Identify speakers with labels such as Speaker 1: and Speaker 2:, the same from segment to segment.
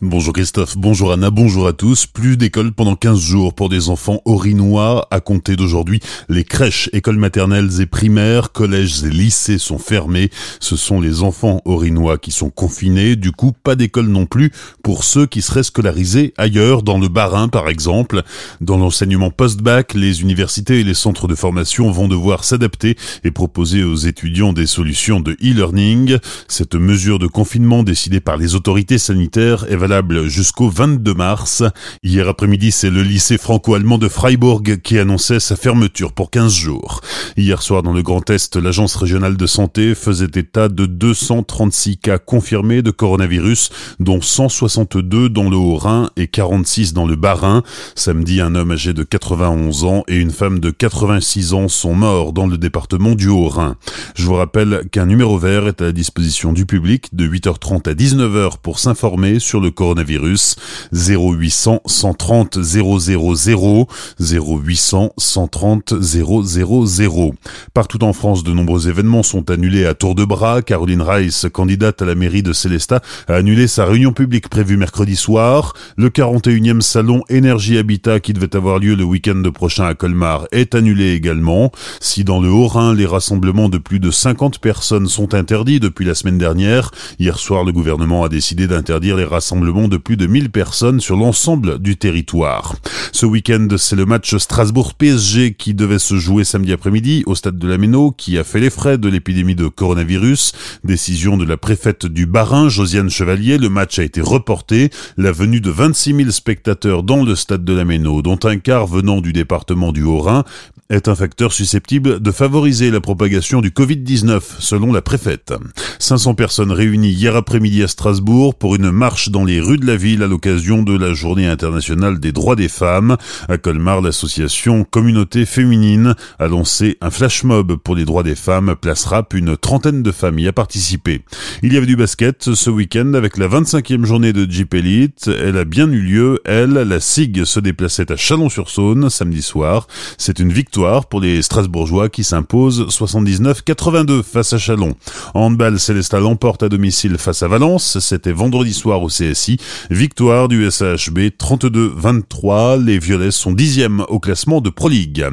Speaker 1: Bonjour Christophe, bonjour Anna, bonjour à tous. Plus d'école pendant 15 jours pour des enfants orinois. À compter d'aujourd'hui, les crèches, écoles maternelles et primaires, collèges et lycées sont fermés. Ce sont les enfants orinois qui sont confinés. Du coup, pas d'école non plus pour ceux qui seraient scolarisés ailleurs, dans le Bas-Rhin par exemple. Dans l'enseignement post-bac, les universités et les centres de formation vont devoir s'adapter et proposer aux étudiants des solutions de e-learning. Cette mesure de confinement décidée par les autorités sanitaires est valable jusqu'au 22 mars. Hier après-midi, c'est le lycée franco-allemand de Freiburg qui annonçait sa fermeture pour 15 jours. Hier soir, dans le Grand Est, l'agence régionale de santé faisait état de 236 cas confirmés de coronavirus, dont 162 dans le Haut-Rhin et 46 dans le Bas-Rhin. Samedi, un homme âgé de 91 ans et une femme de 86 ans sont morts dans le département du Haut-Rhin. Je vous rappelle qu'un numéro vert est à la disposition du public de 8h30 à 19h pour s'informer sur le coronavirus 0800 130 000 0800 130 000. Partout en France, de nombreux événements sont annulés à tour de bras. Caroline Rice, candidate à la mairie de Célestat, a annulé sa réunion publique prévue mercredi soir. Le 41e salon Énergie Habitat qui devait avoir lieu le week-end prochain à Colmar est annulé également. Si dans le Haut-Rhin, les rassemblements de plus de 50 personnes sont interdits depuis la semaine dernière, hier soir, le gouvernement a décidé d'interdire les rassemblements de plus de 1000 personnes sur l'ensemble du territoire. Ce week-end, c'est le match Strasbourg-PSG qui devait se jouer samedi après-midi au stade de la Méno, qui a fait les frais de l'épidémie de coronavirus. Décision de la préfète du Barin, Josiane Chevalier, le match a été reporté. La venue de 26 000 spectateurs dans le stade de la Méno, dont un quart venant du département du Haut-Rhin, est un facteur susceptible de favoriser la propagation du Covid-19, selon la préfète. 500 personnes réunies hier après-midi à Strasbourg pour une marche dans les rues de la ville à l'occasion de la Journée internationale des droits des femmes. À Colmar, l'association Communauté féminine a lancé un flash mob pour les droits des femmes. Place Rap, une trentaine de y a participé. Il y avait du basket ce week-end avec la 25e journée de Jeep Elite. Elle a bien eu lieu. Elle, la SIG, se déplaçait à Chalon-sur-Saône samedi soir. C'est une victoire pour les Strasbourgeois qui s'imposent 79-82 face à Chalon. handball, Célestat l'emporte à domicile face à Valence. C'était vendredi soir au CSI. Victoire du SHB 32-23. Les Violets sont dixièmes au classement de Pro League.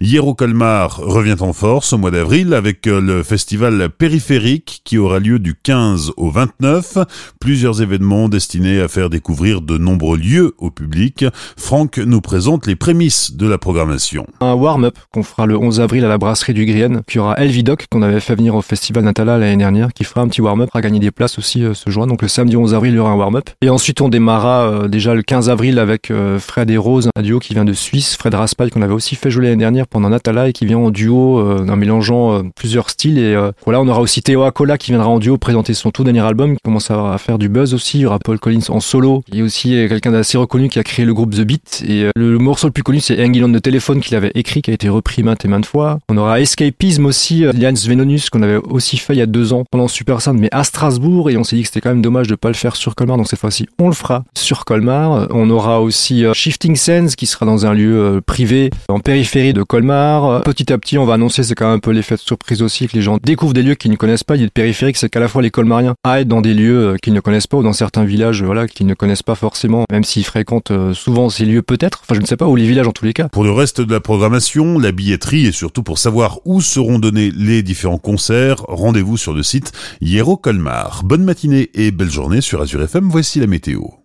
Speaker 1: Hier au Colmar revient en force au mois d'avril avec le festival périphérique qui aura lieu du 15 au 29. Plusieurs événements destinés à faire découvrir de nombreux lieux au public. Franck nous présente les prémices de la programmation.
Speaker 2: Un warm qu'on fera le 11 avril à la brasserie du Grienne. Puis il y aura Elvidoc qu'on avait fait venir au festival Natala l'année dernière qui fera un petit warm-up à gagner des places aussi euh, ce jour. Donc le samedi 11 avril il y aura un warm-up. Et ensuite on démarra euh, déjà le 15 avril avec euh, Fred et Rose, un duo qui vient de Suisse. Fred Raspail qu'on avait aussi fait jouer l'année dernière pendant Natala et qui vient en duo en mélangeant plusieurs styles. Et voilà on aura aussi Théo Acola qui viendra en duo présenter son tout dernier album qui commence à faire du buzz aussi. Il y aura Paul Collins en solo. Y a aussi quelqu'un d'assez reconnu qui a créé le groupe The Beat. Et le morceau le plus connu c'est Engiland de téléphone qu'il avait écrit qui a été repris maintes et maintes fois. On aura Escapism aussi, euh, Lians Venonus qu'on avait aussi fait il y a deux ans pendant Super Sound, mais à Strasbourg, et on s'est dit que c'était quand même dommage de pas le faire sur Colmar, donc cette on le fera sur Colmar. On aura aussi euh, Shifting Sense qui sera dans un lieu euh, privé en périphérie de Colmar. Petit à petit, on va annoncer, c'est quand même un peu l'effet de surprise aussi, que les gens découvrent des lieux qu'ils ne connaissent pas. Il y de périphérique, c'est qu'à la fois les Colmariens aillent dans des lieux qu'ils ne connaissent pas ou dans certains villages, voilà, qu'ils ne connaissent pas forcément, même s'ils fréquentent souvent ces lieux peut-être. Enfin, je ne sais pas, ou les villages en tous les cas.
Speaker 1: Pour le reste de la programmation, la billetterie et surtout pour savoir où seront donnés les différents concerts, rendez-vous sur le site Hiero Colmar. Bonne matinée et belle journée sur Azure FM, la météo.